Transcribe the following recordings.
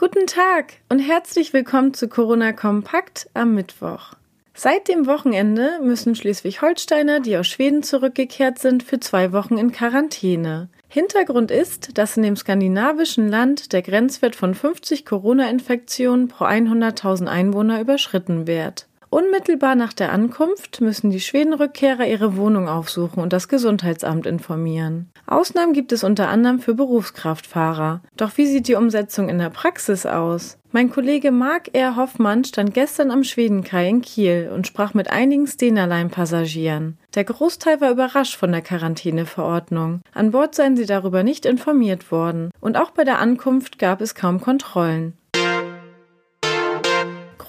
Guten Tag und herzlich willkommen zu Corona Kompakt am Mittwoch. Seit dem Wochenende müssen Schleswig-Holsteiner, die aus Schweden zurückgekehrt sind, für zwei Wochen in Quarantäne. Hintergrund ist, dass in dem skandinavischen Land der Grenzwert von 50 Corona-Infektionen pro 100.000 Einwohner überschritten wird. Unmittelbar nach der Ankunft müssen die Schwedenrückkehrer ihre Wohnung aufsuchen und das Gesundheitsamt informieren. Ausnahmen gibt es unter anderem für Berufskraftfahrer. Doch wie sieht die Umsetzung in der Praxis aus? Mein Kollege Marc R. Hoffmann stand gestern am Schwedenkai in Kiel und sprach mit einigen Stena-Line-Passagieren. Der Großteil war überrascht von der Quarantäneverordnung. An Bord seien sie darüber nicht informiert worden. Und auch bei der Ankunft gab es kaum Kontrollen.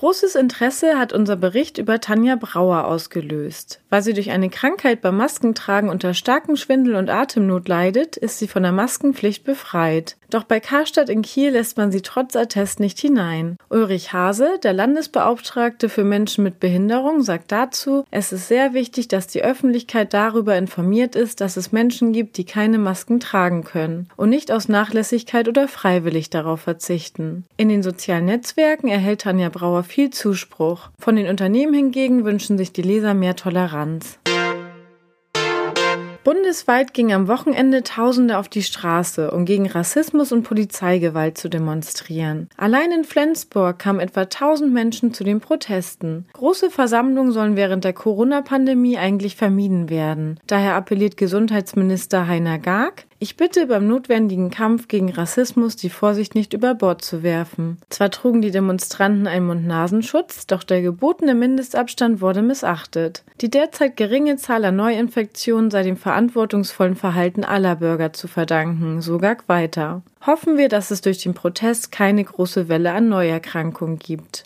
Großes Interesse hat unser Bericht über Tanja Brauer ausgelöst. Weil sie durch eine Krankheit beim Maskentragen unter starkem Schwindel und Atemnot leidet, ist sie von der Maskenpflicht befreit. Doch bei Karstadt in Kiel lässt man sie trotz Attest nicht hinein. Ulrich Hase, der Landesbeauftragte für Menschen mit Behinderung, sagt dazu, es ist sehr wichtig, dass die Öffentlichkeit darüber informiert ist, dass es Menschen gibt, die keine Masken tragen können und nicht aus Nachlässigkeit oder freiwillig darauf verzichten. In den sozialen Netzwerken erhält Tanja Brauer viel Zuspruch. Von den Unternehmen hingegen wünschen sich die Leser mehr Toleranz. Bundesweit gingen am Wochenende Tausende auf die Straße, um gegen Rassismus und Polizeigewalt zu demonstrieren. Allein in Flensburg kamen etwa 1000 Menschen zu den Protesten. Große Versammlungen sollen während der Corona-Pandemie eigentlich vermieden werden. Daher appelliert Gesundheitsminister Heiner Garg, ich bitte beim notwendigen Kampf gegen Rassismus die Vorsicht nicht über Bord zu werfen. Zwar trugen die Demonstranten einen Mund-Nasenschutz, doch der gebotene Mindestabstand wurde missachtet. Die derzeit geringe Zahl an Neuinfektionen sei dem verantwortungsvollen Verhalten aller Bürger zu verdanken, so Gag weiter. Hoffen wir, dass es durch den Protest keine große Welle an Neuerkrankungen gibt.